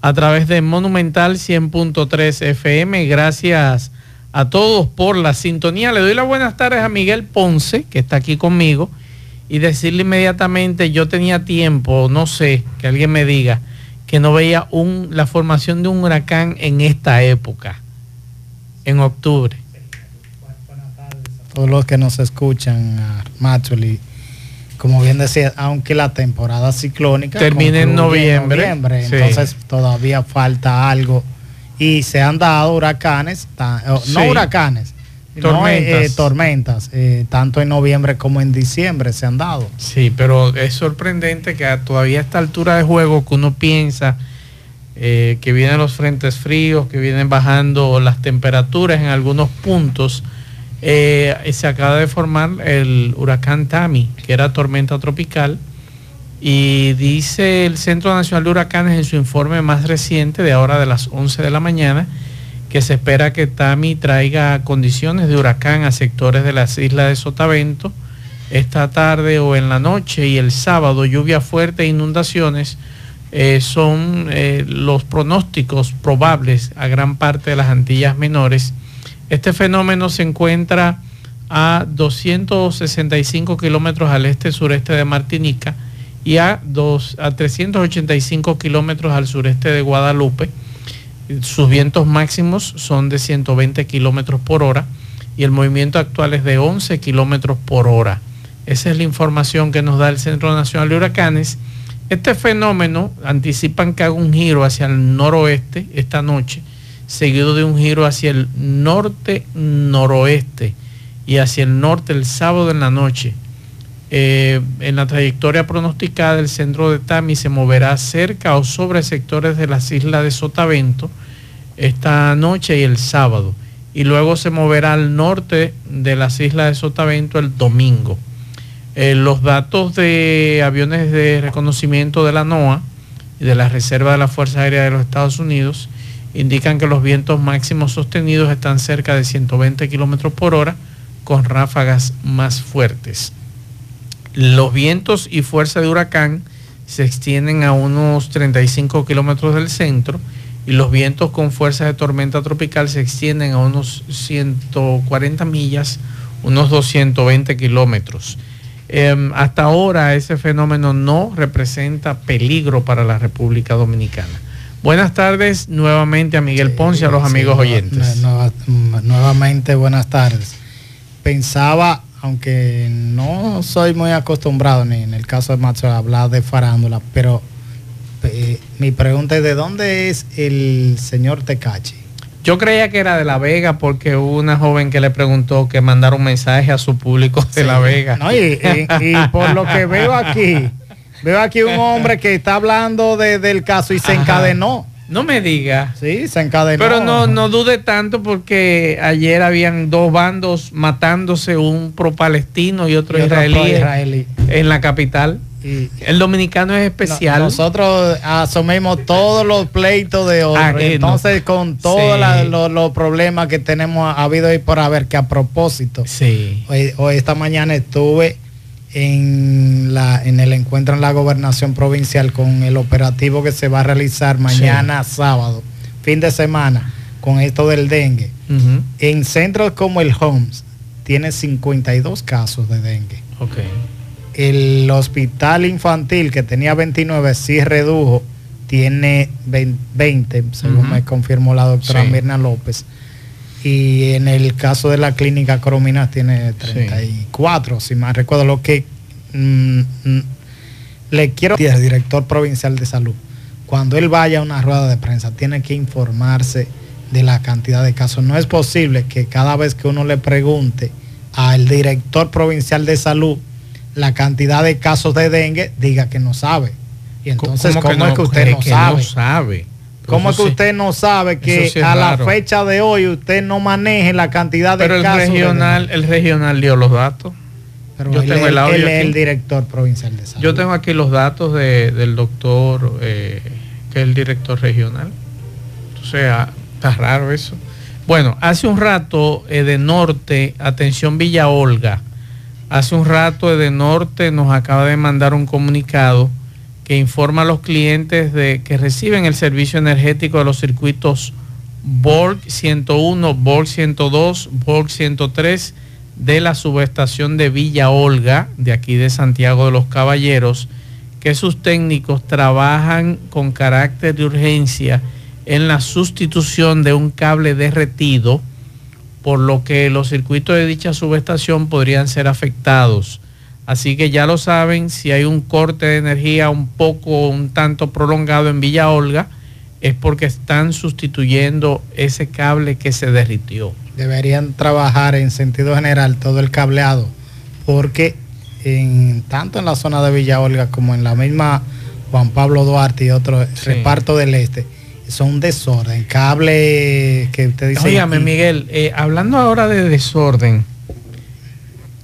a través de Monumental 100.3 FM. Gracias a todos por la sintonía. Le doy las buenas tardes a Miguel Ponce, que está aquí conmigo, y decirle inmediatamente, yo tenía tiempo, no sé, que alguien me diga, que no veía la formación de un huracán en esta época, en octubre todos los que nos escuchan, Maxwell, como bien decía, aunque la temporada ciclónica termine en noviembre, entonces todavía falta algo. Y se han dado huracanes, no huracanes, tormentas, eh, tormentas eh, tanto en noviembre como en diciembre se han dado. Sí, pero es sorprendente que todavía a esta altura de juego que uno piensa eh, que vienen los frentes fríos, que vienen bajando las temperaturas en algunos puntos, eh, se acaba de formar el huracán Tami, que era tormenta tropical, y dice el Centro Nacional de Huracanes en su informe más reciente de ahora de las 11 de la mañana, que se espera que Tami traiga condiciones de huracán a sectores de las islas de Sotavento esta tarde o en la noche y el sábado lluvia fuerte e inundaciones eh, son eh, los pronósticos probables a gran parte de las Antillas menores este fenómeno se encuentra a 265 kilómetros al este-sureste de Martinica y a, a 385 kilómetros al sureste de Guadalupe. Sus vientos máximos son de 120 kilómetros por hora y el movimiento actual es de 11 kilómetros por hora. Esa es la información que nos da el Centro Nacional de Huracanes. Este fenómeno anticipan que haga un giro hacia el noroeste esta noche seguido de un giro hacia el norte-noroeste y hacia el norte el sábado en la noche. Eh, en la trayectoria pronosticada, el centro de Tami se moverá cerca o sobre sectores de las islas de Sotavento esta noche y el sábado. Y luego se moverá al norte de las islas de Sotavento el domingo. Eh, los datos de aviones de reconocimiento de la NOAA y de la Reserva de la Fuerza Aérea de los Estados Unidos indican que los vientos máximos sostenidos están cerca de 120 kilómetros por hora con ráfagas más fuertes. Los vientos y fuerza de huracán se extienden a unos 35 kilómetros del centro y los vientos con fuerza de tormenta tropical se extienden a unos 140 millas, unos 220 kilómetros. Em, hasta ahora ese fenómeno no representa peligro para la República Dominicana. Buenas tardes nuevamente a Miguel Ponce a los amigos oyentes. nuevamente buenas tardes. Pensaba, aunque no soy muy acostumbrado ni en el caso de Macho a hablar de farándula, pero eh, mi pregunta es de dónde es el señor Tecachi. Yo creía que era de La Vega porque hubo una joven que le preguntó que mandara un mensaje a su público de La Vega. y por lo que veo aquí, Veo aquí un hombre que está hablando del caso y se encadenó. No me diga. Sí, se encadenó. Pero no, no dude tanto porque ayer habían dos bandos matándose, un pro palestino y otro, israelí, en la capital. el dominicano es especial. nosotros asumimos todos los pleitos de hoy. Entonces, con todos los, problemas que tenemos ha habido ahí por haber, que a propósito, sí. hoy esta mañana estuve en, la, en el encuentro en la gobernación provincial con el operativo que se va a realizar mañana sábado, fin de semana, con esto del dengue. En centros como el Homs tiene 52 casos de dengue. El hospital infantil que tenía 29 sí redujo, tiene 20, según me confirmó la doctora Mirna López y en el caso de la clínica Corominas tiene 34, si más recuerdo. Lo que mm, mm, le quiero decir al director provincial de salud, cuando él vaya a una rueda de prensa, tiene que informarse de la cantidad de casos. No es posible que cada vez que uno le pregunte al director provincial de salud la cantidad de casos de dengue, diga que no sabe. Y entonces, ¿cómo, es que usted no sabe? sabe? ¿Cómo es que usted no sabe que a la fecha de hoy usted no maneje la cantidad de Pero el regional, el regional dio los datos. Yo tengo el audio el director provincial de salud. Yo tengo aquí los datos del doctor, eh, que es el director regional. O sea, está raro eso. Bueno, hace un rato eh, de norte, atención Villa Olga, hace un rato de norte nos acaba de mandar un comunicado que informa a los clientes de que reciben el servicio energético de los circuitos Borg 101, Borg 102, Borg 103 de la subestación de Villa Olga, de aquí de Santiago de los Caballeros, que sus técnicos trabajan con carácter de urgencia en la sustitución de un cable derretido, por lo que los circuitos de dicha subestación podrían ser afectados. Así que ya lo saben, si hay un corte de energía un poco, un tanto prolongado en Villa Olga, es porque están sustituyendo ese cable que se derritió. Deberían trabajar en sentido general todo el cableado, porque en, tanto en la zona de Villa Olga como en la misma Juan Pablo Duarte y otro reparto del este, son desorden. Cable que usted dice. Óigame, Miguel, eh, hablando ahora de desorden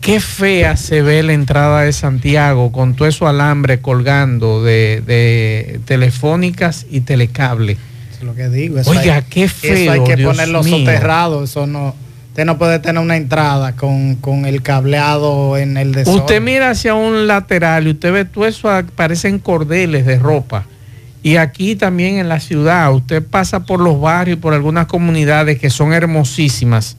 Qué fea se ve la entrada de Santiago con todo eso alambre colgando de, telefónicas y telecable. Eso es lo que digo. Oiga, qué feo. Eso hay que ponerlo soterrado. Eso no. Usted no puede tener una entrada con, el cableado en el desorden. Usted mira hacia un lateral y usted ve todo eso, parecen cordeles de ropa. Y aquí también en la ciudad, usted pasa por los barrios, por algunas comunidades que son hermosísimas.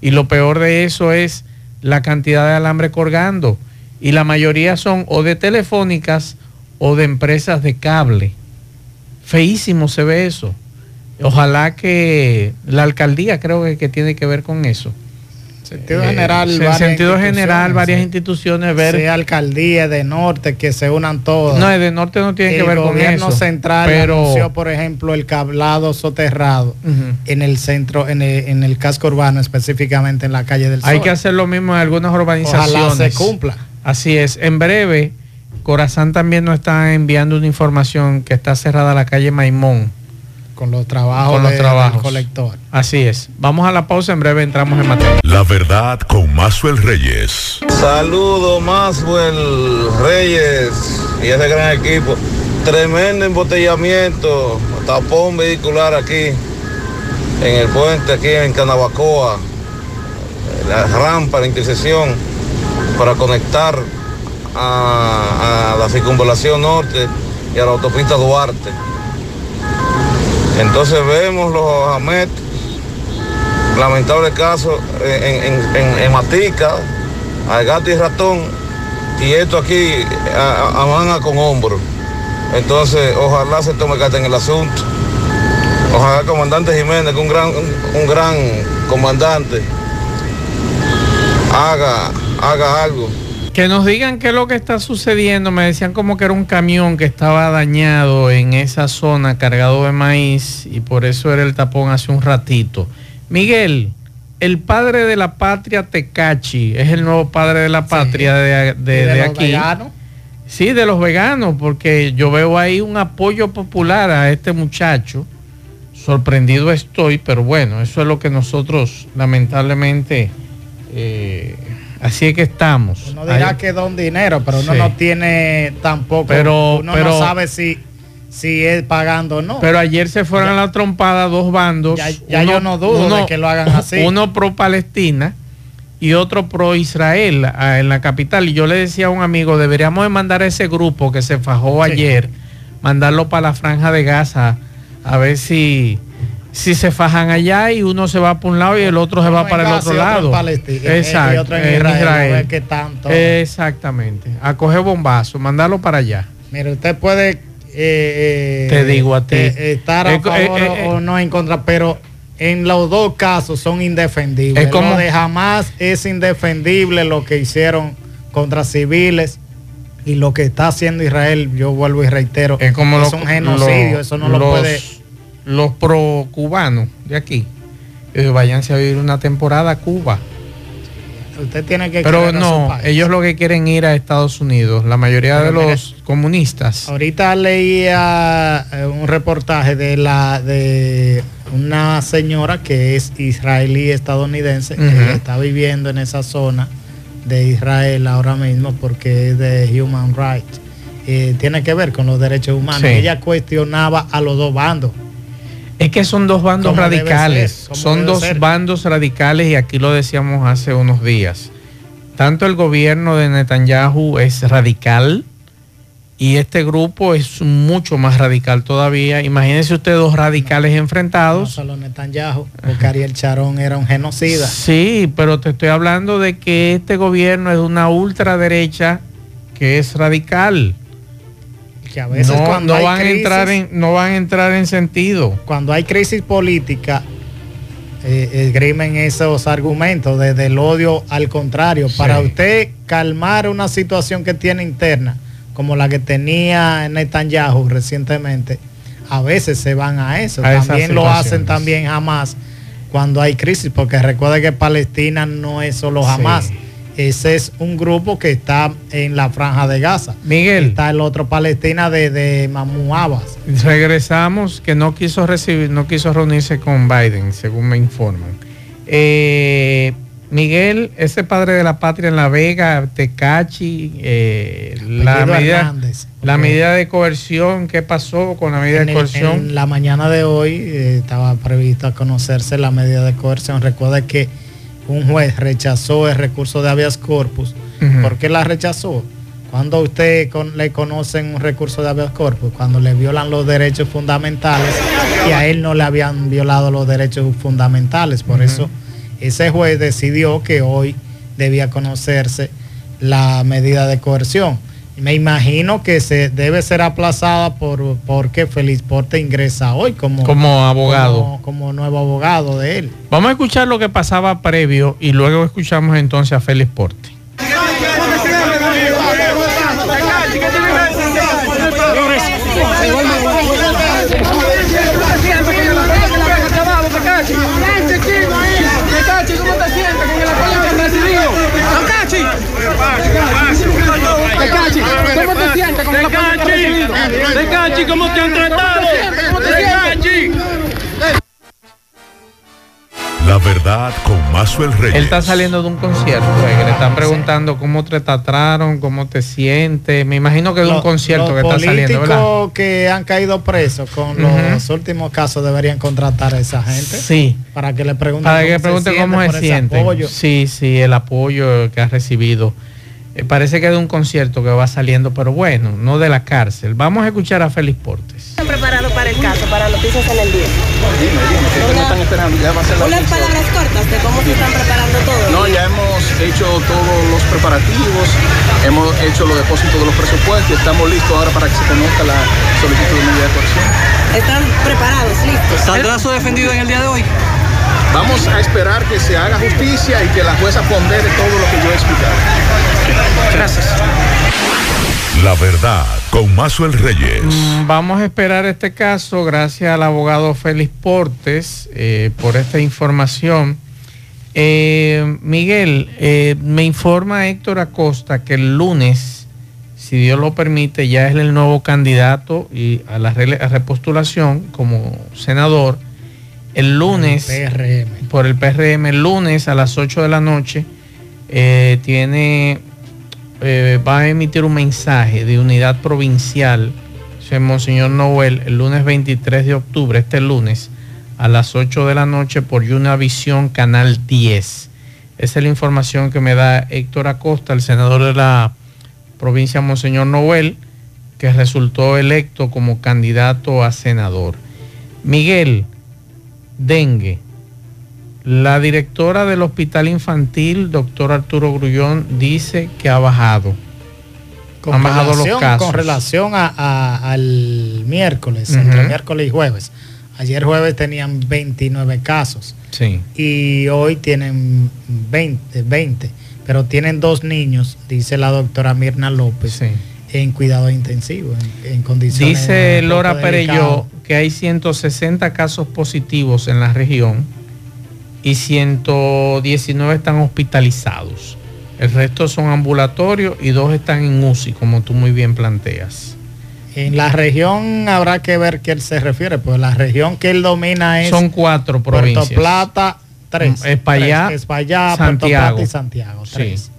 Y lo peor de eso es la cantidad de alambre colgando y la mayoría son o de telefónicas o de empresas de cable. Feísimo se ve eso. Ojalá que la alcaldía creo que, que tiene que ver con eso sentido general, en sentido general varias instituciones ver sea alcaldía de norte que se unan todas. No de norte no tiene que ver con eso el gobierno central pero anunció por ejemplo el cablado soterrado en el centro en el, casco urbano específicamente en la calle del Sol. hay que hacer lo mismo en algunas urbanizaciones ojalá se cumpla. Así es. En breve Corazán también nos está enviando una información que está cerrada la calle Maimón con los trabajos, con los trabajos. colector. Así es. Vamos a la pausa, en breve entramos en materia. La verdad con Mazuel Reyes. Saludos, Mazuel Reyes y ese gran equipo. Tremendo embotellamiento, tapón vehicular aquí, en el puente, aquí en Canabacoa, la rampa, la intersección, para conectar a, a la circunvalación norte y a la autopista Duarte entonces vemos los AMET, lamentable caso en, en, Matica, al gato y ratón, y esto aquí a, con hombro. Entonces, ojalá se tome carta en el asunto. Ojalá el comandante Jiménez, que un gran, un, gran comandante, haga, haga algo. Que nos digan qué es lo que está sucediendo. Me decían como que era un camión que estaba dañado en esa zona cargado de maíz y por eso era el tapón hace un ratito. Miguel, el padre de la patria Tecachi es el nuevo padre de la patria de, de, aquí. Veganos? Sí, de los veganos, porque yo veo ahí un apoyo popular a este muchacho. Sorprendido estoy, pero bueno, eso es lo que nosotros lamentablemente eh, Así es que estamos. Uno dirá que don dinero, pero uno no tiene tampoco. Pero, uno no sabe si, si es pagando o no. Pero ayer se fueron a la trompada dos bandos. Ya, yo no dudo de que lo hagan así. Uno pro Palestina y otro pro Israel en la capital. Y yo le decía a un amigo, deberíamos de mandar a ese grupo que se fajó ayer, mandarlo para la franja de Gaza, a ver si si se fajan allá y uno se va por un lado y el otro se va para el otro lado. Exacto. Israel. tanto. Exactamente. A coger bombazo, mandarlo para allá. Mire, usted puede. Eh, eh, Te digo a ti. Eh, estar a favor o no en contra, pero en los dos casos son indefendibles. Es como, lo de jamás es indefendible lo que hicieron contra civiles y lo que está haciendo Israel, yo vuelvo y reitero, es, como es un genocidio, eso no lo puede los pro cubanos de aquí, eh, váyanse a vivir una temporada a Cuba. usted tiene que... Pero no, ellos lo que quieren ir a Estados Unidos, la mayoría de los comunistas. Ahorita leía eh, un reportaje de la de una señora que es israelí estadounidense, que está viviendo en esa zona de Israel ahora mismo porque es de Human Rights. Eh, tiene que ver con los derechos humanos. Ella cuestionaba a los dos bandos es que son dos bandos radicales, son dos bandos radicales y aquí lo decíamos hace unos días. Tanto el gobierno de Netanyahu es radical y este grupo es mucho más radical todavía. Imagínense ustedes dos radicales enfrentados. No solo Netanyahu, porque Ariel Charón era un genocida. Sí, pero te estoy hablando de que este gobierno es una ultraderecha que es radical a veces no, cuando van a entrar en, no van a entrar en sentido. Cuando hay crisis política, eh, esgrimen esos argumentos desde el odio al contrario. Para usted calmar una situación que tiene interna, como la que tenía Netanyahu recientemente, a veces se van a eso. también lo hacen también jamás cuando hay crisis, porque recuerde que Palestina no es solo jamás. Ese es un grupo que está en la franja de Gaza. Miguel. Está el otro Palestina de, de Abbas. Regresamos, que no quiso recibir, no quiso reunirse con Biden, según me informan. Eh, Miguel, ese padre de la patria en La Vega, Tecachi, eh, la, medida, la medida de coerción, ¿qué pasó con la medida de coerción? En la mañana de hoy eh, estaba previsto conocerse la medida de coerción. Recuerda que un juez rechazó el recurso de habeas corpus. ¿Por qué la rechazó? Cuando usted le conocen un recurso de habeas corpus, cuando le violan los derechos fundamentales y a él no le habían violado los derechos fundamentales. Por eso ese juez decidió que hoy debía conocerse la medida de coerción. Me imagino que se debe ser aplazada por porque Feliz Porte ingresa hoy como, como abogado. Como, nuevo abogado de él. Vamos a escuchar lo que pasaba previo y luego escuchamos entonces a Félix la ¿cómo te han tratado? La verdad con Mazuel Reyes. Él está saliendo de un concierto, eh, le están preguntando cómo te trataron, cómo te sientes. Me imagino que de un concierto que está saliendo, ¿verdad? que han caído presos con los últimos casos deberían contratar a esa gente. Sí. Para que le pregunten para que pregunte cómo se siente. Sí, sí, el apoyo que ha recibido. Eh, parece que de un concierto que va saliendo, pero bueno, no de la cárcel. Vamos a escuchar a Félix Portes. ¿Están preparados para el caso, para noticias en el día? Dime, dime, ¿qué están esperando? Ya va a ser la Unas palabras cortas de cómo se están preparando todo. No, ya hemos hecho todos los preparativos, hemos hecho los depósitos de los presupuestos y estamos listos ahora para que se conozca la solicitud de medida de coerción. ¿Están preparados, listos? ¿Saldrá su defendido en el día de hoy? Vamos a esperar que se haga justicia y que la jueza pondere todo lo que yo he explicado. Gracias. La verdad, con Mazuel Reyes. Mm, vamos a esperar este caso, gracias al abogado Félix Portes eh, por esta información. Eh, Miguel, eh, me informa Héctor Acosta que el lunes, si Dios lo permite, ya es el nuevo candidato y a la repostulación como senador el lunes, por el PRM, el lunes a las 8 de la noche, eh, tiene, eh, va a emitir un mensaje de unidad provincial, Monseñor Noel, el lunes 23 de octubre, este lunes, a las 8 de la noche por Visión Canal 10. Esa es la información que me da Héctor Acosta, el senador de la provincia Monseñor Noel, que resultó electo como candidato a senador. Miguel, dengue. La directora del Hospital Infantil, doctor Arturo Grullón, dice que ha bajado. Con Han bajado los casos. Con relación al miércoles, entre miércoles y jueves. Ayer jueves tenían 29 casos. Sí. Y hoy tienen 20, 20. Pero tienen dos niños, dice la doctora Mirna López. En cuidado intensivo, en, condiciones. Dice Lora Perello que hay 160 casos positivos en la región y 119 están hospitalizados. El resto son ambulatorios y dos están en UCI, como tú muy bien planteas. En la región habrá que ver qué él se refiere, pues la región que él domina es Son cuatro provincias. Puerto Plata, tres. Tres. Espaillá, Puerto Santiago. Plata y Santiago, tres. Sí,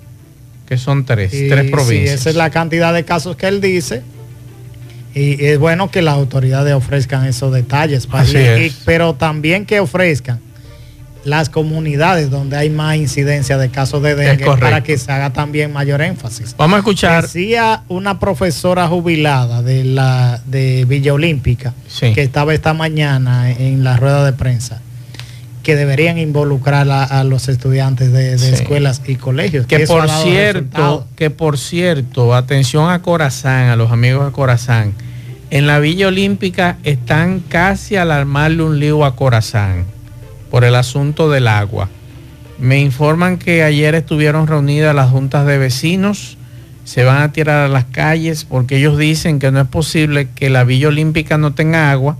que son tres, Y tres sí, provincias. esa es la cantidad de casos que él dice. Y es bueno que las autoridades ofrezcan esos detalles. para- Así y- es. y- pero también que ofrezcan las comunidades donde hay más incidencia de casos de dengue para que se haga también mayor énfasis. Vamos a escuchar. Decía una profesora jubilada de la de Villa Olímpica Sí. que estaba esta mañana en la rueda de prensa que deberían involucrar a, a los estudiantes de, de Sí. escuelas y colegios. Que por cierto, que por cierto, atención a Corazán, a los amigos de Corazán. En la Villa Olímpica están casi al armarle un lío a Corazán por el asunto del agua. Me informan que ayer estuvieron reunidas las juntas de vecinos, se van a tirar a las calles porque ellos dicen que no es posible que la Villa Olímpica no tenga agua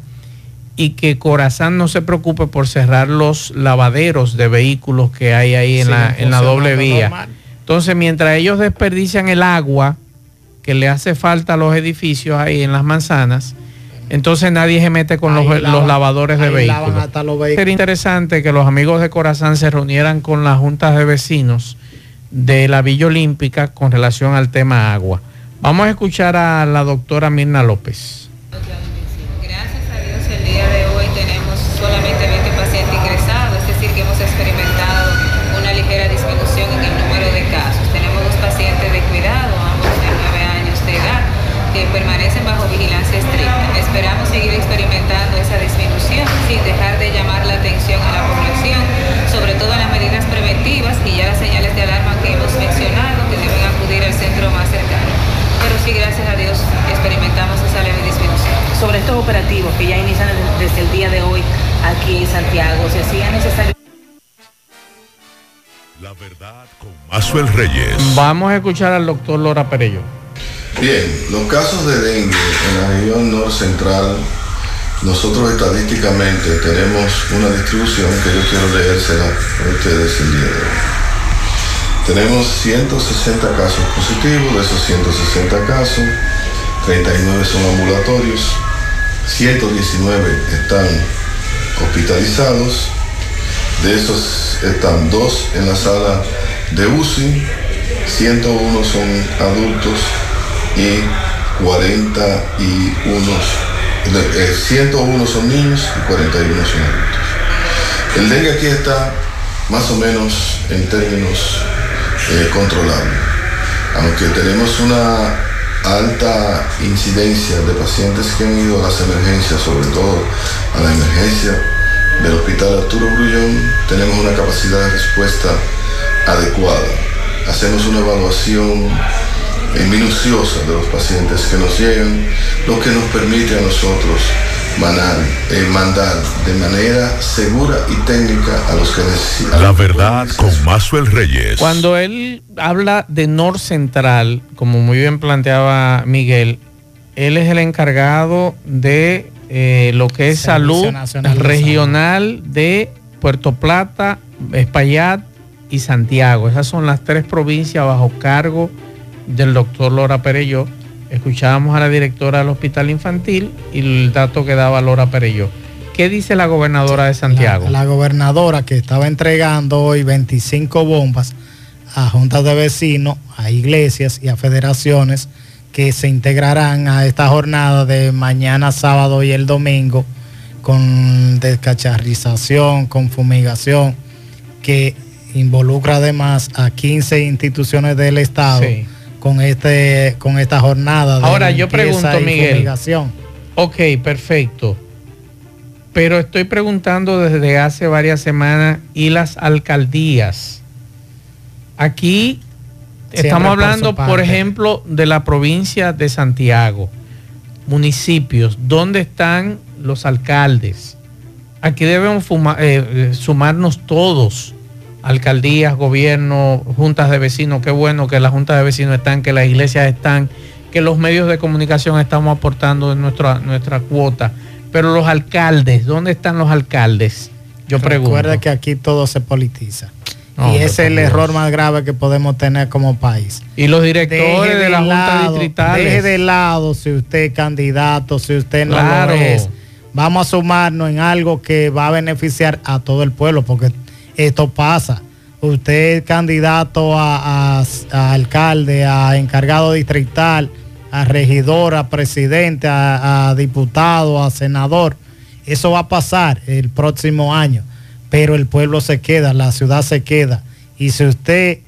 y que Corazán no se preocupe por cerrar los lavaderos de vehículos que hay ahí en, Sí, la, en la doble vía. normal. Entonces, mientras ellos desperdician el agua que le hace falta a los edificios ahí en las manzanas, entonces nadie se mete con los, lavadores de vehículos. hasta los Sería interesante que los amigos de Corazán se reunieran con las juntas de vecinos de la Villa Olímpica con relación al tema agua. Vamos a escuchar a la doctora Mirna López. Verdad con Mazuel Reyes. Vamos a escuchar al doctor Lora Perello. Bien, los casos de dengue en la región norte central, nosotros estadísticamente tenemos una distribución que yo quiero leérsela a ustedes el día de hoy. Tenemos 160 casos positivos, de esos 160 casos, 39 son ambulatorios, 119 están hospitalizados, de esos están dos en la sala de UCI, 101 son adultos y 41, eh, 101 son niños y 41 son adultos. El dengue aquí está más o menos en términos eh, controlables, aunque tenemos una alta incidencia de pacientes que han ido a las emergencias, sobre todo a la emergencia del Hospital Arturo Grullón, tenemos una capacidad de respuesta adecuada. Hacemos una evaluación minuciosa de los pacientes que nos llegan, lo que nos permite a nosotros manar- eh, mandar de manera segura y técnica a los que necesitan. La verdad con Mazuel Reyes. Cuando él habla de Nor Central, como muy bien planteaba Miguel, él es el encargado de eh, lo que es Servicio salud Nacional de regional de Puerto Plata, Espaillat y Santiago. Esas son las tres provincias bajo cargo del doctor Lora Pereyó. Escuchábamos a la directora del hospital infantil y el dato que daba Lora Pereyó. ¿Qué dice la gobernadora de Santiago? La, la gobernadora que estaba entregando hoy 25 bombas a juntas de vecinos, a iglesias y a federaciones que se integrarán a esta jornada de mañana sábado y el domingo con descacharrización, con fumigación, que involucra además a 15 instituciones del Estado Sí. con, este, con esta jornada de Ahora, yo pregunto, Miguel. fumigación. Ok, perfecto. Pero estoy preguntando desde hace varias semanas y las alcaldías. Aquí estamos hablando, por, ejemplo, de la provincia de Santiago, municipios, ¿dónde están los alcaldes? Aquí debemos eh, eh, sumarnos todos, alcaldías, gobierno, juntas de vecinos, qué bueno que las juntas de vecinos están, que las iglesias están, que los medios de comunicación estamos aportando en nuestra, nuestra cuota. Pero los alcaldes, ¿dónde están los alcaldes? Yo pregunto. Recuerda que aquí todo se politiza. No, y ese es el error más grave que podemos tener como país. Y los directores Deje de la Junta lado- Distritales. Deje de lado si usted es candidato, si usted no Claro. lo es. Vamos a sumarnos en algo que va a beneficiar a todo el pueblo, porque esto pasa. Usted es candidato a, a- a alcalde, a encargado distrital, a regidor, a presidente, a, a diputado, a senador. Eso va a pasar el próximo año, pero el pueblo se queda, la ciudad se queda. Y si usted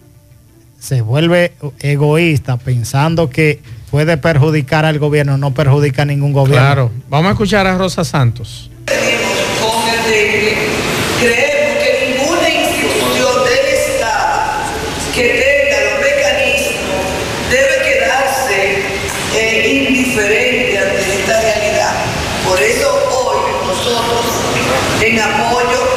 se vuelve egoísta pensando que puede perjudicar al gobierno, no perjudica a ningún gobierno. Claro. Vamos a escuchar a Rosa Santos. creemos que ninguna institución del Estado que tenga los mecanismos debe quedarse eh, indiferente ante esta realidad. Por eso hoy nosotros, en apoyo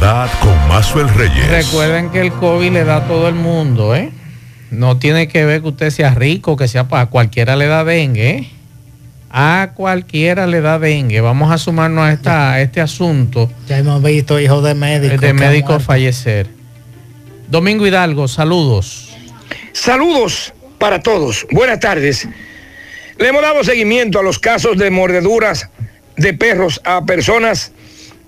verdad con Mazuel Reyes. Recuerden que el COVID le da a todo el mundo, ¿eh? No tiene que ver que usted sea rico, que sea para cualquiera le da dengue, ¿eh? A cualquiera le da dengue. Vamos a sumarnos a, esta, a este asunto Ya hemos visto hijos de médicos. de médicos fallecer. Domingo Hidalgo, saludos. Saludos para todos. Buenas tardes. Le hemos dado seguimiento a los casos de mordeduras de perros a personas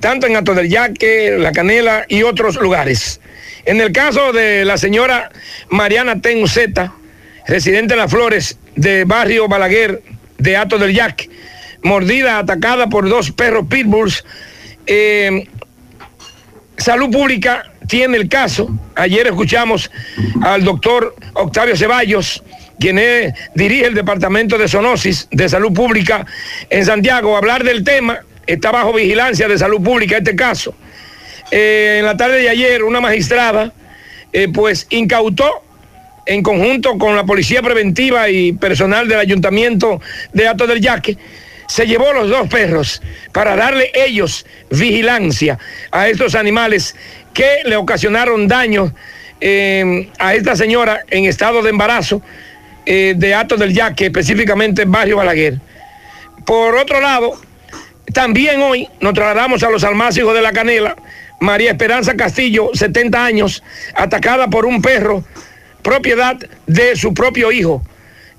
tanto en Ato del Yaque, La Canela y otros lugares. En el caso de la señora Mariana Tenuzeta, residente en Las Flores de Barrio Balaguer de Ato del Yaque, mordida, atacada por dos perros pitbulls, eh, Salud Pública tiene el caso. Ayer escuchamos al doctor Octavio Ceballos, quien dirige el Departamento de Zoonosis de Salud Pública en Santiago, hablar del tema. Está bajo vigilancia de Salud Pública este caso. Eh, en la tarde de ayer, una magistrada, eh, pues, incautó en conjunto con la Policía Preventiva y personal del Ayuntamiento de Ato del Yaque, se llevó los dos perros para darle ellos vigilancia a estos animales que le ocasionaron daño eh, a esta señora en estado de embarazo de Ato del Yaque, específicamente en Barrio Balaguer. Por otro lado, también hoy nos trasladamos a los almácigos de la Canela. María Esperanza Castillo, 70 años, atacada por un perro, propiedad de su propio hijo.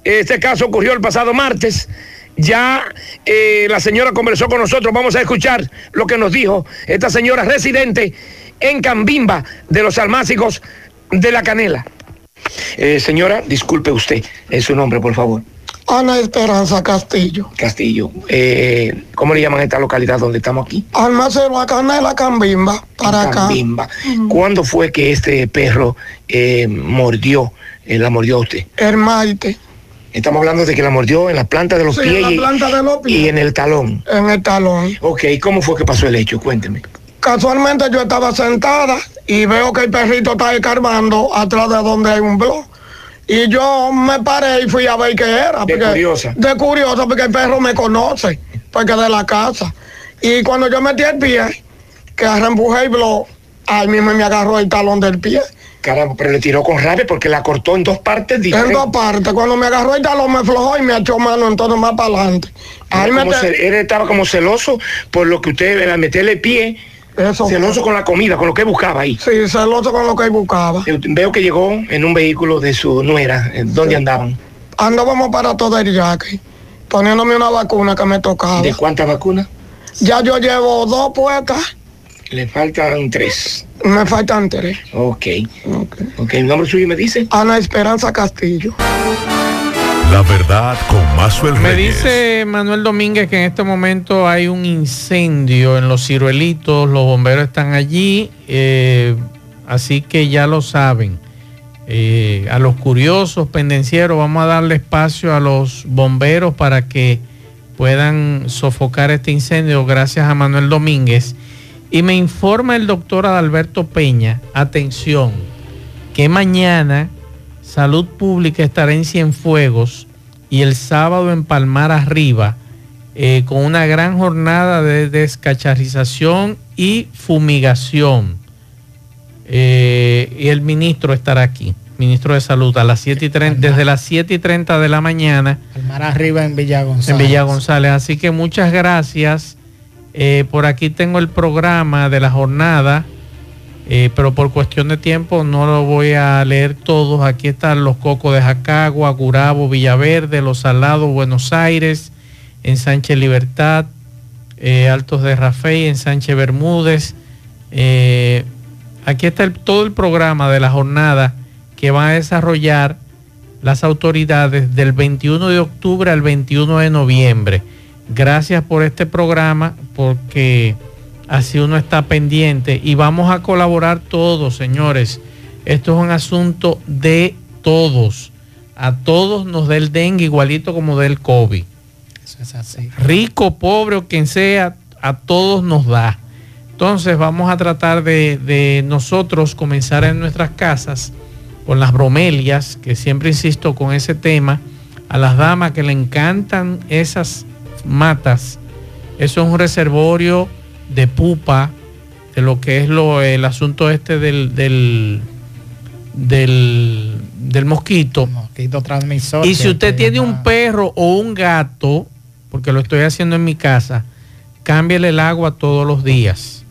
Este caso ocurrió el pasado martes. Ya eh, la señora conversó con nosotros. Vamos a escuchar lo que nos dijo esta señora residente en Cambimba de los almácigos de la Canela. Eh, señora, disculpe usted, es su nombre, por favor. Ana Esperanza Castillo. Castillo. Eh, ¿Cómo le llaman a esta localidad donde estamos aquí? Almacero a Canela Cambimba, para acá. Cambimba. ¿Cuándo fue que este perro eh, mordió, eh, la mordió a usted? El Maite, Estamos hablando de que la mordió en la planta de los Sí, pies, en la planta de los pies. y en el talón. en el talón. Ok, ¿cómo fue que pasó el hecho? Cuénteme. Casualmente yo estaba sentada y veo que el perrito está escarbando atrás de donde hay un blog. Y yo me paré y fui a ver qué era. De curiosa. De curiosa, porque el perro me conoce, porque de la casa. Y cuando yo metí el pie, que empujé el blog, ahí mismo me agarró el talón del pie. Caramba, pero le tiró con rabia porque la cortó en dos partes En diferentes. dos partes. Cuando me agarró el talón me aflojó y me echó mano entonces más para adelante. Ahí me te- él estaba como celoso por lo que usted al meterle pie, Eso celoso con la comida, con lo que buscaba ahí. Sí, celoso con lo que buscaba. Veo que llegó en un vehículo de su nuera. eh, ¿Dónde andaban? Andábamos para todo el yaque, poniéndome una vacuna que me tocaba. ¿De cuántas vacunas? Ya yo llevo dos puestas, Le faltan tres. me faltan tres. Ok. Ok, ¿el nombre suyo me dice? Ana Esperanza Castillo. La verdad con Me Reyes. dice Manuel Domínguez que en este momento hay un incendio en los ciruelitos, los bomberos están allí, eh, así que ya lo saben. eh, a los curiosos pendencieros, vamos a darle espacio a los bomberos para que puedan sofocar este incendio gracias a Manuel Domínguez. Y me informa el doctor Adalberto Peña, atención, que mañana Salud Pública estará en Cienfuegos y el sábado en Palmar Arriba eh, con una gran jornada de descacharización y fumigación. Eh, y el ministro estará aquí, ministro de Salud, a las 7 y 30, desde las 7 y 30 de la mañana. Palmar Arriba en Villa González. En Villa González. Así que muchas gracias. Eh, por aquí tengo el programa de la jornada, pero por cuestión de tiempo no lo voy a leer todos. Aquí están los cocos de Jacagua, Gurabo, Villaverde, Los Salados, Buenos Aires, en Sánchez Libertad, eh, Altos de Rafey, en Sánchez Bermúdez. Eh, aquí está todo el programa de la jornada que van a desarrollar las autoridades del 21 de octubre al 21 de noviembre. Gracias por este programa porque así uno está pendiente y vamos a colaborar todos, señores. Esto es un asunto de todos. A todos nos da el dengue igualito como del COVID. Rico, pobre o quien sea, a todos nos da. Entonces vamos a tratar de, nosotros comenzar en nuestras casas con las bromelias, que siempre insisto con ese tema, a las damas que le encantan esas matas. Eso es un reservorio de pupa, de lo que es lo, el asunto este del, del, del, mosquito. mosquito transmisor. Y si usted tiene un perro o un gato, porque lo estoy haciendo en mi casa, cámbiale el agua todos los días.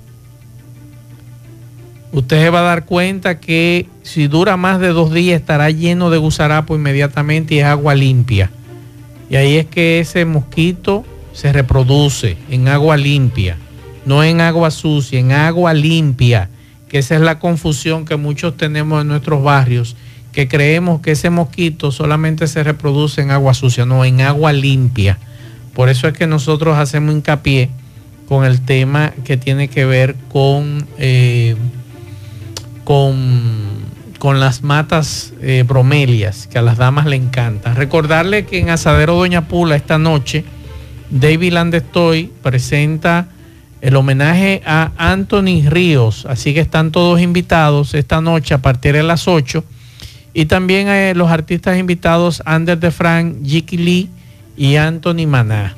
Usted se va a dar cuenta que si dura más de dos días estará lleno de gusarapo inmediatamente y es agua limpia. Y ahí es que ese mosquito se reproduce en agua limpia, no en agua sucia, en agua limpia, que esa es la confusión que muchos tenemos en nuestros barrios, que creemos que ese mosquito solamente se reproduce en agua sucia, no, en agua limpia. Por eso es que nosotros hacemos hincapié con el tema que tiene que ver con, eh, con, con, las matas eh, bromelias, que a las damas le encantan. Recordarle que en Asadero Doña Pula esta noche, David Landestoy presenta el homenaje a Anthony Ríos, así que están todos invitados esta noche a partir de las 8. Y también eh, los artistas invitados, Ander de Frank, Jiki Lee, y Anthony Maná.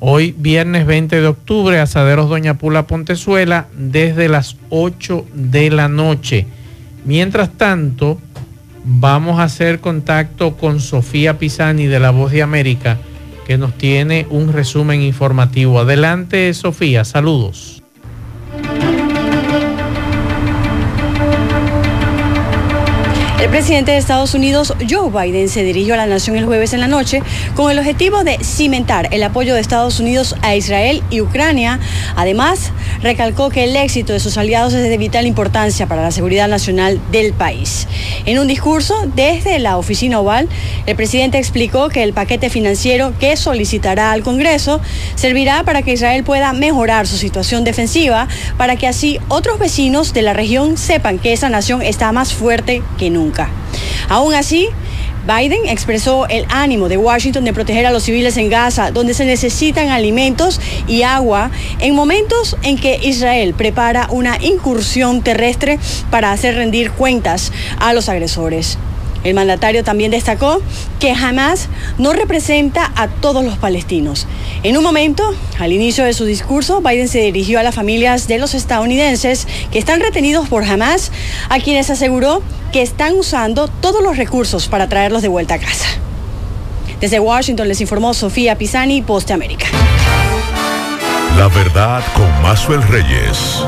Hoy viernes 20 de octubre, Asaderos Doña Pula Pontezuela, desde las 8 de la noche. Mientras tanto, vamos a hacer contacto con Sofía Pisani de La Voz de América, que nos tiene un resumen informativo. Adelante, Sofía, saludos. El presidente de Estados Unidos, Joe Biden, se dirigió a la nación el jueves en la noche con el objetivo de cimentar el apoyo de Estados Unidos a Israel y Ucrania. Además, recalcó que el éxito de sus aliados es de vital importancia para la seguridad nacional del país. En un discurso desde la oficina oval, el presidente explicó que el paquete financiero que solicitará al Congreso servirá para que Israel pueda mejorar su situación defensiva, para que así otros vecinos de la región sepan que esa nación está más fuerte que nunca. Aún así, Biden expresó el ánimo de Washington de proteger a los civiles en Gaza, donde se necesitan alimentos y agua, en momentos en que Israel prepara una incursión terrestre para hacer rendir cuentas a los agresores. El mandatario también destacó que Hamas no representa a todos los palestinos. En un momento, al inicio de su discurso, Biden se dirigió a las familias de los estadounidenses que están retenidos por Hamas, a quienes aseguró que están usando todos los recursos para traerlos de vuelta a casa. Desde Washington les informó Sofía Pisani, Poste América. La verdad con Mazuel Reyes.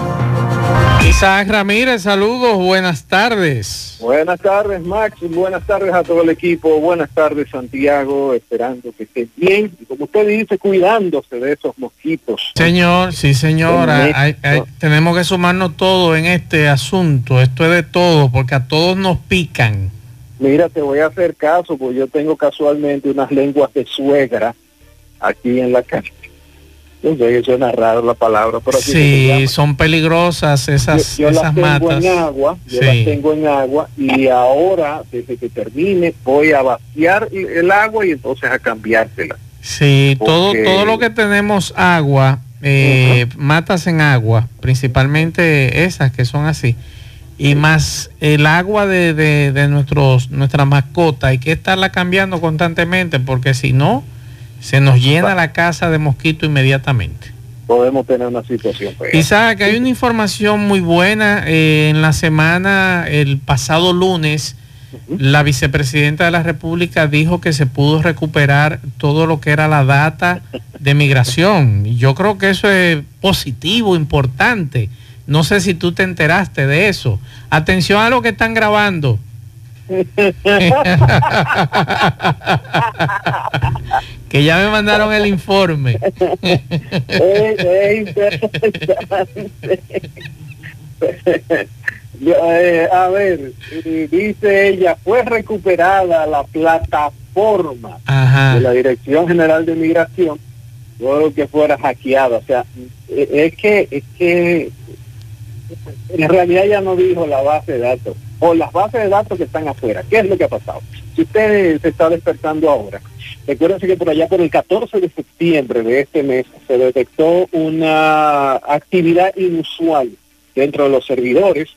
Isaac Ramírez, saludos, buenas tardes. Buenas tardes, Max, buenas tardes a todo el equipo, buenas tardes, Santiago, esperando que esté bien y como usted dice, cuidándose de esos mosquitos. Señor, sí, señora, tenemos que sumarnos todo en este asunto, esto es de todo, porque a todos nos pican. Mira, te voy a hacer caso, porque yo tengo casualmente unas lenguas de suegra aquí en la casa. Yo sé que suena raro la palabra, pero así Sí, son peligrosas esas, yo, yo esas las tengo matas. en agua, yo Sí. las tengo en agua y ahora, desde que termine, voy a vaciar el agua y entonces a cambiársela. Sí, todo, Porque- todo lo que tenemos agua, eh, matas en agua, principalmente esas que son así, y más el agua de, de, de nuestros, nuestra mascota, hay que estarla cambiando constantemente porque si no, se nos llena la casa de mosquito inmediatamente. Podemos tener una situación fea. Isaac, hay una información muy buena. eh, en la semana, el pasado lunes, la vicepresidenta de la República dijo que se pudo recuperar todo lo que era la data de migración. Yo creo que eso es positivo, importante. No sé si tú te enteraste de eso. Atención a lo que están grabando. Que ya me mandaron el informe. Eh. Yo, a ver, dice ella, fue recuperada la plataforma Ajá. de la Dirección General de Migración luego que fuera hackeada. O sea, es que, es que en realidad ya no dijo la base de datos o las bases de datos que están afuera. ¿Qué es lo que ha pasado? Si usted se está despertando ahora, recuérdense que por allá por el 14 de septiembre de este mes se detectó una actividad inusual dentro de los servidores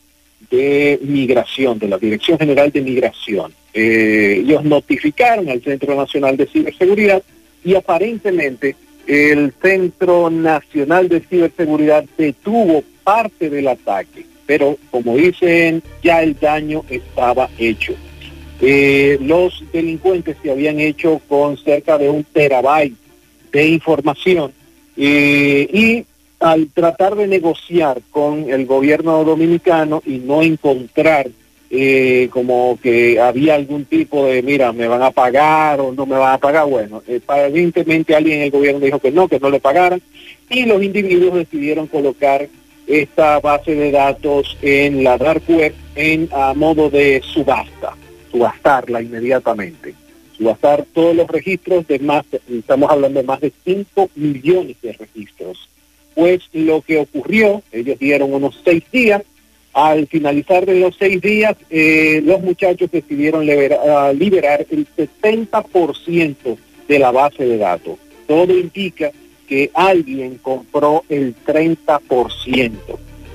de migración, de la Dirección General de Migración. Eh, ellos notificaron al Centro Nacional de Ciberseguridad y aparentemente el Centro Nacional de Ciberseguridad detuvo parte del ataque, pero como dicen, ya el daño estaba hecho. Eh, los delincuentes se habían hecho con cerca de un terabyte de información eh, y al tratar de negociar con el gobierno dominicano y no encontrar eh, como que había algún tipo de, mira, me van a pagar o no me van a pagar, bueno, aparentemente alguien en el gobierno dijo que no, que no le pagaran, y los individuos decidieron colocar esta base de datos en la dark web en a modo de subasta, subastarla inmediatamente, subastar todos los registros de más, estamos hablando de más de 5 millones de registros. Pues lo que ocurrió, ellos dieron unos seis días, al finalizar de los seis días, eh, los muchachos decidieron libera- ah, liberar el 70% de la base de datos. Todo indica que alguien compró el 30%.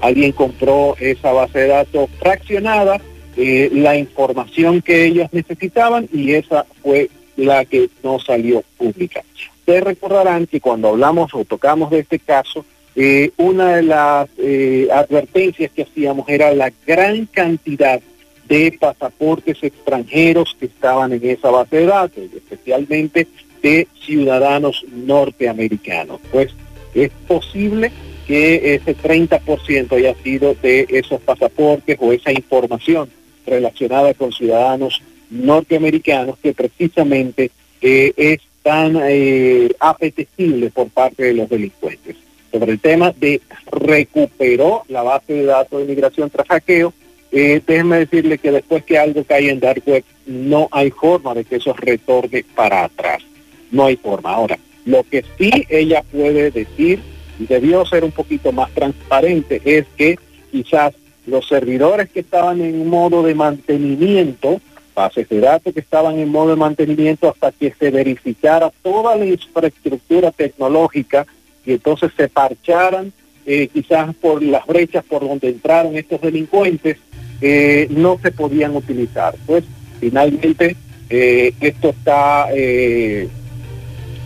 Alguien compró esa base de datos fraccionada, eh, la información que ellos necesitaban y esa fue la que no salió pública. Ustedes recordarán que cuando hablamos o tocamos de este caso, eh, una de las eh, advertencias que hacíamos era la gran cantidad de pasaportes extranjeros que estaban en esa base de datos, especialmente de ciudadanos norteamericanos. Pues es posible que ese 30% haya sido de esos pasaportes o esa información relacionada con ciudadanos norteamericanos que precisamente eh, es tan eh, apetecible por parte de los delincuentes. Sobre el tema de recuperó la base de datos de migración tras hackeo, eh, déjenme decirle que después que algo cae en Dark Web, no hay forma de que eso retorne para atrás. No hay forma. Ahora, lo que sí ella puede decir, y debió ser un poquito más transparente, es que quizás los servidores que estaban en modo de mantenimiento, bases de datos que estaban en modo de mantenimiento hasta que se verificara toda la infraestructura tecnológica y entonces se parcharan eh, quizás por las brechas por donde entraron estos delincuentes, eh, no se podían utilizar. Pues finalmente eh, esto está,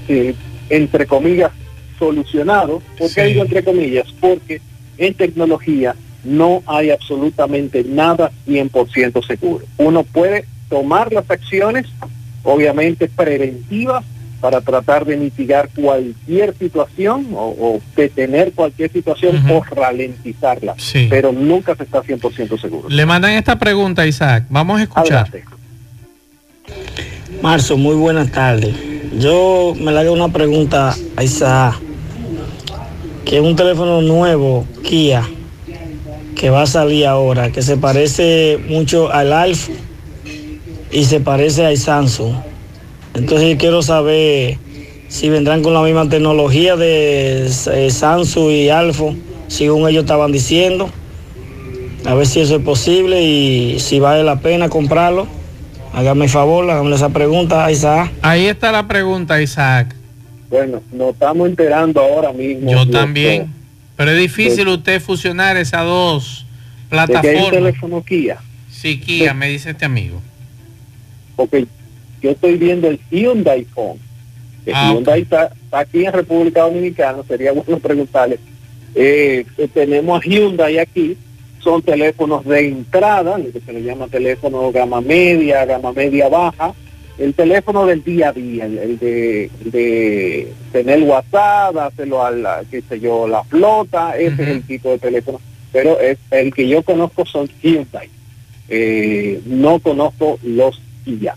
eh, entre comillas, solucionado. ¿Por qué Sí. digo entre comillas? Porque en tecnología no hay absolutamente nada 100% seguro. Uno puede tomar las acciones, obviamente preventivas, para tratar de mitigar cualquier situación o, o detener cualquier situación o ralentizarla, Sí. pero nunca se está 100% seguro. Le mandan esta pregunta, Isaac. Vamos a escuchar. Adelante. Marzo, muy buenas tardes. Yo me le hago una pregunta a Isaac, que es un teléfono nuevo, Kia, que va a salir ahora, que se parece mucho al Alf y se parece al Samsung. Entonces yo quiero saber si vendrán con la misma tecnología de eh, Samsung y Alfo, según ellos estaban diciendo. A ver si eso es posible y si vale la pena comprarlo. Hágame favor, hágame esa pregunta, Isaac. Ahí está la pregunta, Isaac. Bueno, nos estamos enterando ahora mismo. Yo también. Pero es difícil usted fusionar esas dos ¿De que hay un plataformas. teléfono Kia? Sí, Kia, me dice este amigo. Porque yo estoy viendo el Hyundai Phone. El Ah, Hyundai está, está aquí en República Dominicana, sería bueno preguntarle. Eh, tenemos a Hyundai aquí, son teléfonos de entrada, lo que se le llama teléfono gama media, gama media baja, el teléfono del día a día, el, el de, tener WhatsApp, hacerlo a la, qué sé yo, la flota, ese es el tipo de teléfono. Pero es, el que yo conozco son Hyundai. Eh, no conozco los Kia.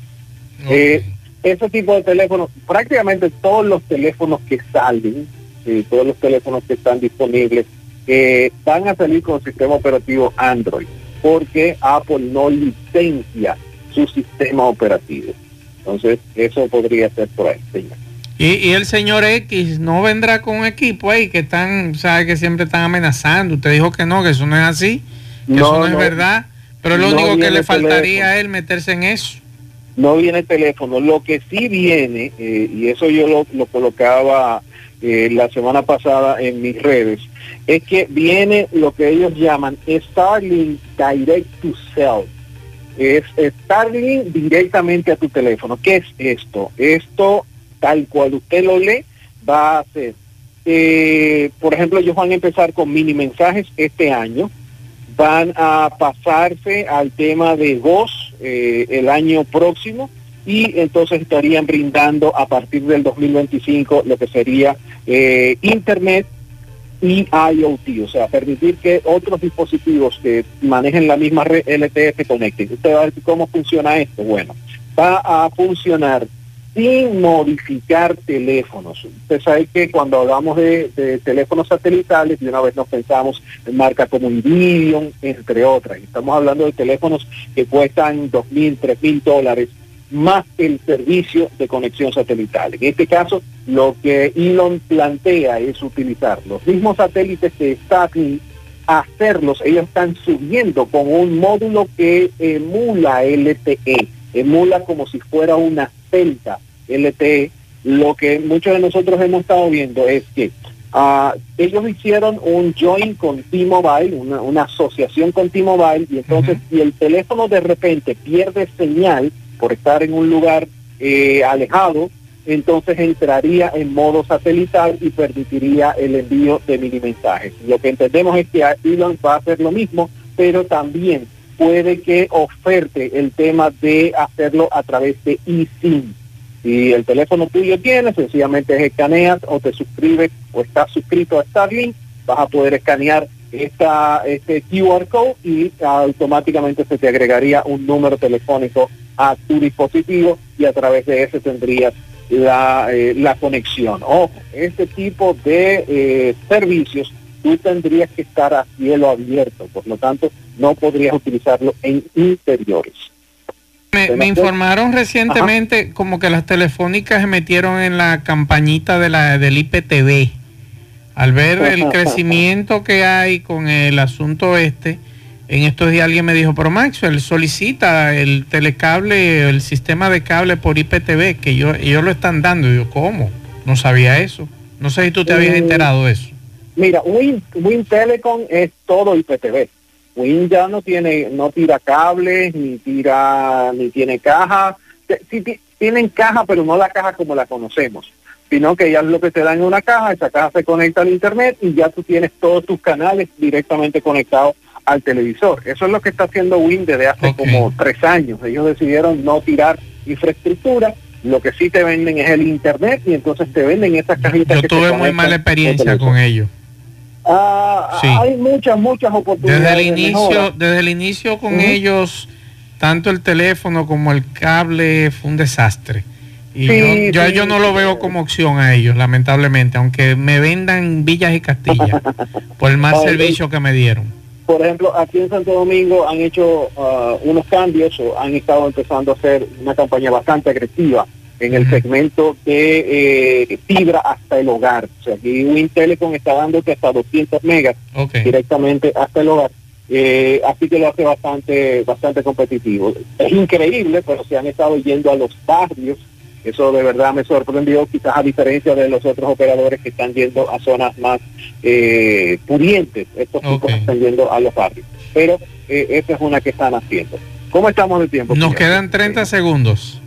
Eh, ese tipo de teléfonos, prácticamente todos los teléfonos que salen, eh, todos los teléfonos que están disponibles, eh, van a salir con sistema operativo Android, porque Apple no licencia su sistema operativo. Entonces, eso podría ser por ahí, señor. Y, y el señor X no vendrá con un equipo ahí que están, sabe que siempre están amenazando. Usted dijo que no, que eso no es así, que No, eso no, es verdad. Pero lo No único que le faltaría a él meterse en eso. no viene teléfono. Lo que sí viene, eh, y eso yo lo, lo colocaba eh, la semana pasada en mis redes, es que viene lo que ellos llaman Starlink Direct to Cell. Es Starlink directamente a tu teléfono. ¿Qué es esto? Esto, tal cual usted lo lee, va a ser, eh, por ejemplo, ellos van a empezar con mini mensajes este año van a pasarse al tema de voz eh, el año próximo y entonces estarían brindando a partir del 2025 lo que sería eh, Internet y IoT, o sea, permitir que otros dispositivos que manejen la misma red LTE se conecten. Usted va a ver cómo funciona esto. Bueno, va a funcionar sin modificar teléfonos. Usted sabe que cuando hablamos de, teléfonos satelitales, de una vez nos pensamos en marcas como Iridium, entre otras. Estamos hablando de teléfonos que cuestan dos mil, tres mil dólares más el servicio de conexión satelital. En este caso, lo que Elon plantea es utilizar los mismos satélites que Starlink, hacerlos, ellos están subiendo con un módulo que emula LTE, emula como si fuera una celda LTE. Lo que muchos de nosotros hemos estado viendo es que ah, ellos hicieron un join con T-Mobile, una, una asociación con T-Mobile, y entonces si el teléfono de repente pierde señal por estar en un lugar eh, alejado, entonces entraría en modo satelital y permitiría el envío de mini mensajes. Lo que entendemos es que Elon va a hacer lo mismo, pero también puede que oferte el tema de hacerlo a través de eSIM. Si el teléfono tuyo tiene, sencillamente escaneas o te suscribes o estás suscrito a Starlink, vas a poder escanear esta, este QR code y automáticamente se te agregaría un número telefónico a tu dispositivo y a través de ese tendrías la, eh, la conexión. Ojo, este tipo de eh, servicios tú tendrías que estar a cielo abierto, por lo tanto no podrías utilizarlo en interiores. Me, me informaron recientemente como que las telefónicas se metieron en la campañita de la, del IPTV. Al ver el crecimiento que hay con el asunto este, en estos días alguien me dijo, pero Maxwell solicita el telecable, el sistema de cable por IPTV, que yo, ellos lo están dando. Y yo, ¿cómo? No sabía eso. No sé si tú te habías Eh, enterado de eso. Mira, Win, Win Telecom es todo IPTV. Win ya no tiene, no tira cables, ni tira, ni tiene caja. Sí, ti- tienen caja, pero no la caja como la conocemos, sino que ya lo que te dan es una caja, esa caja se conecta al internet y ya tú tienes todos tus canales directamente conectados al televisor. Eso es lo que está haciendo Win desde hace como tres años. Ellos decidieron no tirar infraestructura, lo que sí te venden es el internet y entonces te venden esas cajitas Yo que tuve muy mala al experiencia con ellos. Ah, Sí. Hay muchas, muchas oportunidades. Desde el inicio, desde el inicio con ellos, tanto el teléfono como el cable fue un desastre. Y Sí, yo, yo, sí, yo no lo veo como opción a ellos, lamentablemente, aunque me vendan Villas y Castilla por el mal servicio que me dieron. Por ejemplo, aquí en Santo Domingo han hecho ah, unos cambios o han estado empezando a hacer una campaña bastante agresiva en el segmento de eh, fibra hasta el hogar. O sea, aquí Win Telecom está dándote hasta 200 megas directamente hasta el hogar. Eh, así que lo hace bastante, bastante competitivo. Es increíble, pero se han estado yendo a los barrios. Eso de verdad me sorprendió, quizás a diferencia de los otros operadores que están yendo a zonas más eh, pudientes. Estos chicos están yendo a los barrios. Pero eh, esa es una que están haciendo. ¿Cómo estamos de tiempo? Nos quedan 30 segundos.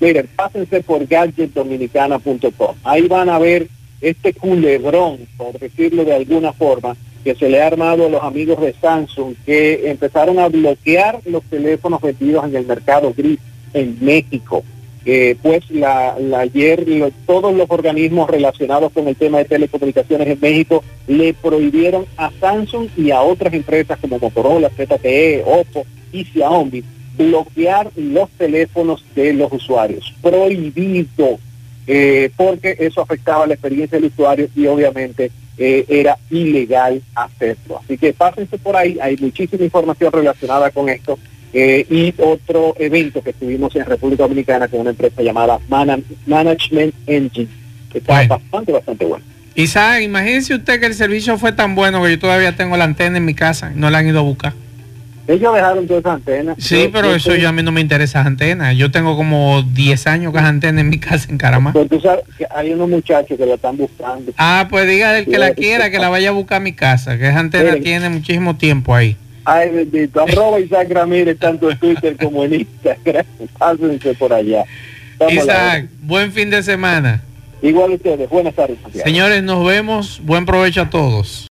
Miren, pásense por gadgetdominicana.com. Ahí van a ver este culebrón, por decirlo de alguna forma, que se le ha armado a los amigos de Samsung, que empezaron a bloquear los teléfonos vendidos en el mercado gris en México. Eh, pues la, ayer todos los organismos relacionados con el tema de telecomunicaciones en México le prohibieron a Samsung y a otras empresas como Motorola, ZTE, Oppo y Xiaomi bloquear los teléfonos de los usuarios. Prohibido, eh, porque eso afectaba la experiencia del usuario y obviamente eh, era ilegal hacerlo. Así que pásense por ahí, hay muchísima información relacionada con esto. Eh, y otro evento que tuvimos en República Dominicana con una empresa llamada Management Engine, que está bastante, bastante bueno. Isaac, imagínese usted que el servicio fue tan bueno que yo todavía tengo la antena en mi casa y no la han ido a buscar. Ellos dejaron todas esas antenas. Sí, pero eso yo a mí no me interesa antenas. Yo tengo como 10 años con antenas en mi casa en Caramá. Pero tú sabes que hay unos muchachos que la están buscando. Ah, pues diga el que la quiera que la vaya a buscar a mi casa, que esa antena tiene muchísimo tiempo ahí. Ay, bendito. Arroba Isaac Ramírez, tanto en Twitter como en Instagram. Pásense por allá. Isaac, buen fin de semana. Igual ustedes. Buenas tardes. Señores, nos vemos. Buen provecho a todos.